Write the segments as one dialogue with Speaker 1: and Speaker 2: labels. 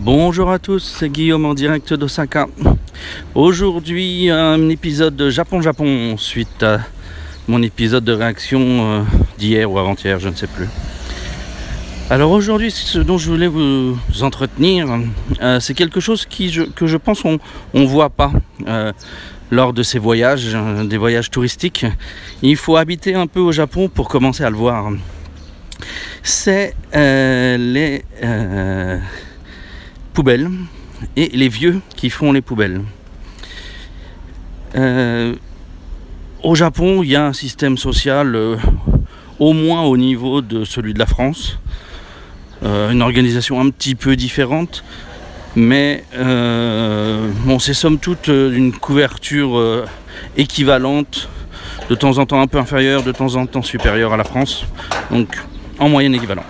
Speaker 1: Bonjour à tous, c'est Guillaume en direct d'Osaka. Aujourd'hui, un épisode de Japon-Japon suite à mon épisode de réaction euh, d'hier ou avant-hier, je ne sais plus. Alors aujourd'hui, ce dont je voulais vous entretenir, euh, c'est quelque chose que je pense on ne voit pas euh, lors de ces voyages, des voyages touristiques. Il faut habiter un peu au Japon pour commencer à le voir. C'est les et les vieux qui font les poubelles. Euh, au Japon, il y a un système social euh, au moins au niveau de celui de la France. Euh, une organisation un petit peu différente, mais bon, c'est somme toute une couverture équivalente, de temps en temps un peu inférieure, de temps en temps supérieure à la France, donc en moyenne équivalent.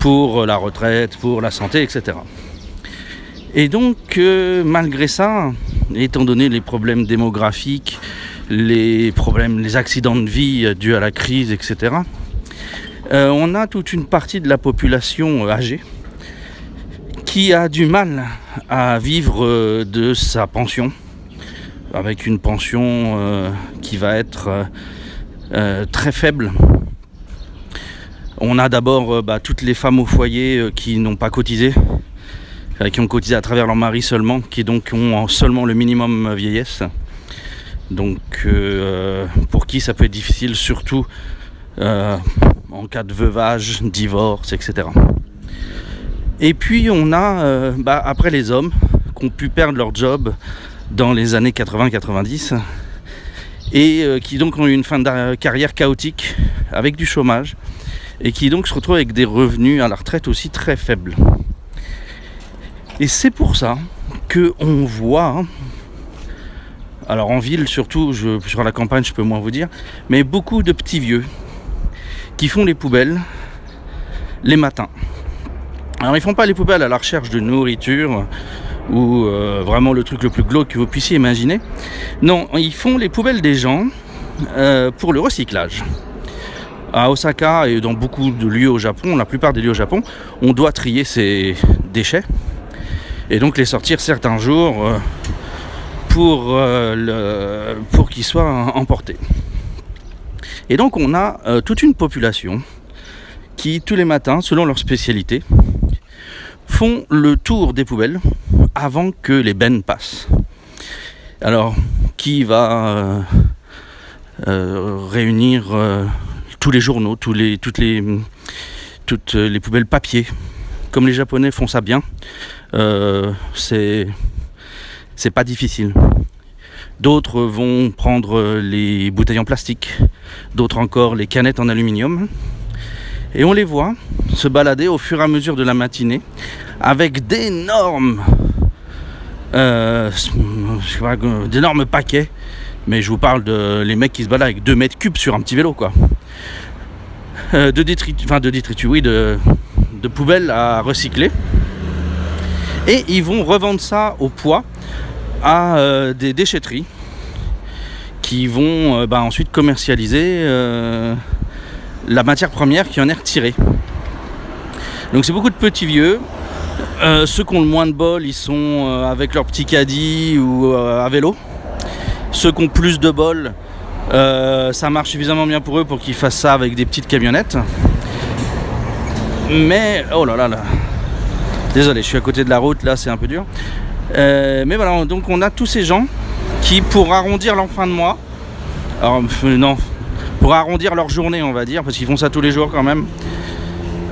Speaker 1: Pour la retraite, pour la santé, etc. Et donc, euh, malgré ça, étant donné les problèmes démographiques, les problèmes, les accidents de vie euh, dus à la crise, etc., euh, on a toute une partie de la population âgée qui a du mal à vivre de sa pension, avec une pension qui va être très faible. On a d'abord bah, toutes les femmes au foyer qui n'ont pas cotisé, qui ont cotisé à travers leur mari seulement, qui donc ont seulement le minimum vieillesse. Donc euh, pour qui ça peut être difficile, surtout euh, en cas de veuvage, divorce, etc. Et puis on a, bah, après les hommes, qui ont pu perdre leur job dans les années 80-90 et qui donc ont eu une fin de carrière chaotique avec du chômage et qui donc se retrouvent avec des revenus à la retraite aussi très faibles. Et c'est pour ça que on voit, alors en ville surtout, je, sur la campagne je peux moins vous dire, mais beaucoup de petits vieux qui font les poubelles les matins. Alors ils font pas les poubelles à la recherche de nourriture ou euh, vraiment le truc le plus glauque que vous puissiez imaginer. Non, ils font les poubelles des gens euh, pour le recyclage. À Osaka et dans beaucoup de lieux au Japon, la plupart des lieux au Japon, on doit trier ses déchets et donc les sortir certains jours euh, pour, euh, pour qu'ils soient emportés. Et donc on a euh, toute une population qui tous les matins, selon leur spécialité, font le tour des poubelles avant que les bennes passent. Alors, qui va réunir tous les journaux, les, toutes, les, toutes les poubelles papier, comme les Japonais font ça bien, euh, c'est pas difficile. D'autres vont prendre les bouteilles en plastique, d'autres encore les canettes en aluminium. Et on les voit se balader au fur et à mesure de la matinée avec d'énormes euh, paquets. Mais je vous parle de les mecs qui se baladent avec 2 mètres cubes sur un petit vélo quoi. Euh, de détritus, enfin de détritus, oui, de, de poubelles à recycler. Et ils vont revendre ça au poids à euh, des déchetteries qui vont euh, bah, ensuite commercialiser euh, la matière première qui en est retirée. Donc c'est beaucoup de petits vieux. ceux qui ont le moins de bol, ils sont avec leur petit caddie ou à vélo. Ceux qui ont plus de bol, ça marche suffisamment bien pour eux pour qu'ils fassent ça avec des petites camionnettes. Mais, oh là là là. Désolé, je suis à côté de la route, là c'est un peu dur. Euh, mais voilà, donc on a tous ces gens qui, pour arrondir leur fin de mois, alors euh, non, pour arrondir leur journée, on va dire, parce qu'ils font ça tous les jours quand même,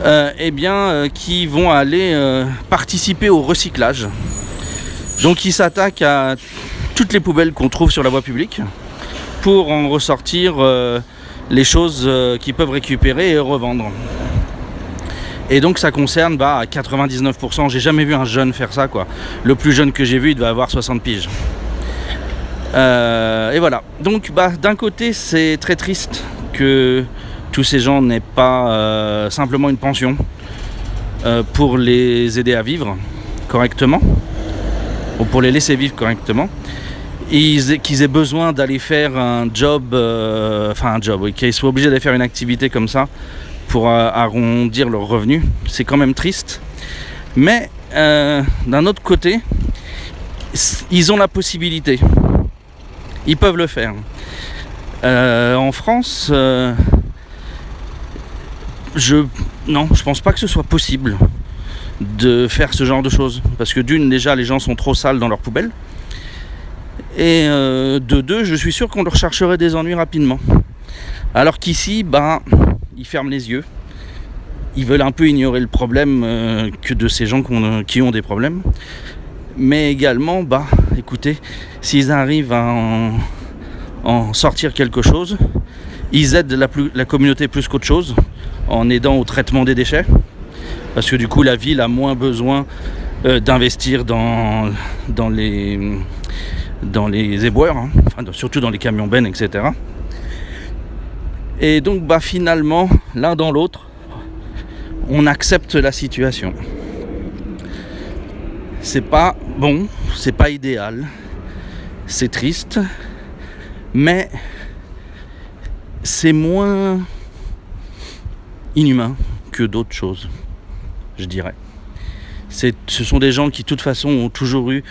Speaker 1: euh, eh bien, qui vont aller participer au recyclage. Donc ils s'attaquent à toutes les poubelles qu'on trouve sur la voie publique pour en ressortir les choses qu'ils peuvent récupérer et revendre. Et donc ça concerne bah, 99%, j'ai jamais vu un jeune faire ça quoi. Le plus jeune que j'ai vu, il devait avoir 60 piges. Euh, et voilà. Donc bah, d'un côté c'est très triste que tous ces gens n'aient pas euh, simplement une pension euh, pour les aider à vivre correctement, ou pour les laisser vivre correctement, qu'ils aient besoin d'aller faire un job, enfin un job, qu'ils soient obligés d'aller faire une activité comme ça arrondir leurs revenus. C'est quand même triste. Mais euh, d'un autre côté, ils ont la possibilité. Ils peuvent le faire. Euh, en France, euh, je non, je pense pas que ce soit possible de faire ce genre de choses. Parce que d'une, déjà, les gens sont trop sales dans leurs poubelles. Et de deux, je suis sûr qu'on leur chercherait des ennuis rapidement. Alors qu'ici, bah, ils ferment les yeux ils veulent un peu ignorer le problème euh, que de ces gens qui ont, des problèmes. Mais également, bah, écoutez, s'ils arrivent à en, sortir quelque chose, ils aident la, communauté plus qu'autre chose en aidant au traitement des déchets. Parce que du coup, la ville a moins besoin euh, d'investir dans, les, dans éboueurs, hein. surtout dans les camions bennes, etc. Et donc, bah, finalement, l'un dans l'autre, on accepte la situation. C'est pas bon, c'est pas idéal, c'est triste, mais c'est moins inhumain que d'autres choses, je dirais. ce sont des gens qui, de toute façon, ont toujours eu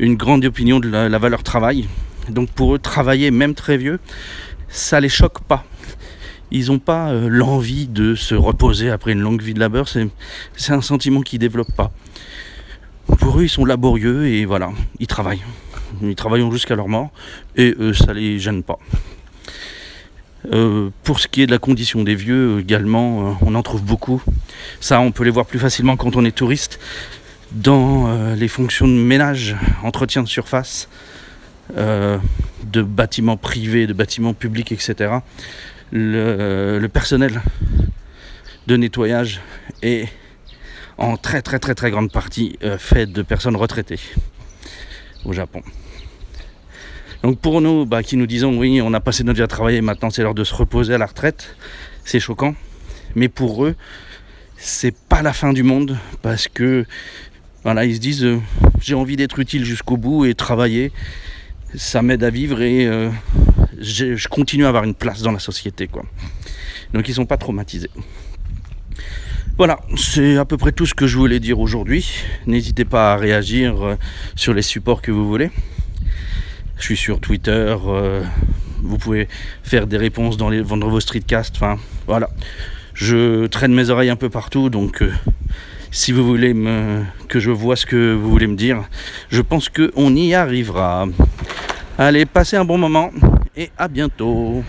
Speaker 1: une grande opinion de la, la valeur travail. Donc pour eux, travailler, même très vieux, ça les choque pas ils n'ont pas euh, l'envie de se reposer après une longue vie de labeur. C'est un sentiment qu'ils ne développent pas. Pour eux, ils sont laborieux et voilà, ils travaillent. Ils travaillent jusqu'à leur mort et eux, ça les gêne pas. Euh, pour ce qui est de la condition des vieux également, euh, on en trouve beaucoup. Ça, on peut les voir plus facilement quand on est touriste dans les fonctions de ménage, entretien de surface, de bâtiments privés, de bâtiments publics, etc le, personnel de nettoyage est en très très très très grande partie euh, fait de personnes retraitées au Japon. Donc pour nous bah, qui nous disons oui on a passé notre vie à travailler, maintenant c'est l'heure de se reposer à la retraite, c'est choquant. Mais pour eux, c'est pas la fin du monde parce que voilà, ils se disent euh, j'ai envie d'être utile jusqu'au bout et travailler, ça m'aide à vivre et euh, je continue à avoir une place dans la société. Quoi. Donc ils sont pas traumatisés. Voilà, c'est à peu près tout ce que je voulais dire aujourd'hui. N'hésitez pas à réagir euh, sur les supports que vous voulez. Je suis sur Twitter. Euh, vous pouvez faire des réponses dans, les, dans vos streetcasts. Voilà. Je traîne mes oreilles un peu partout, donc euh, si vous voulez que je vois ce que vous voulez me dire, je pense qu'on y arrivera. Allez, passez un bon moment et à bientôt.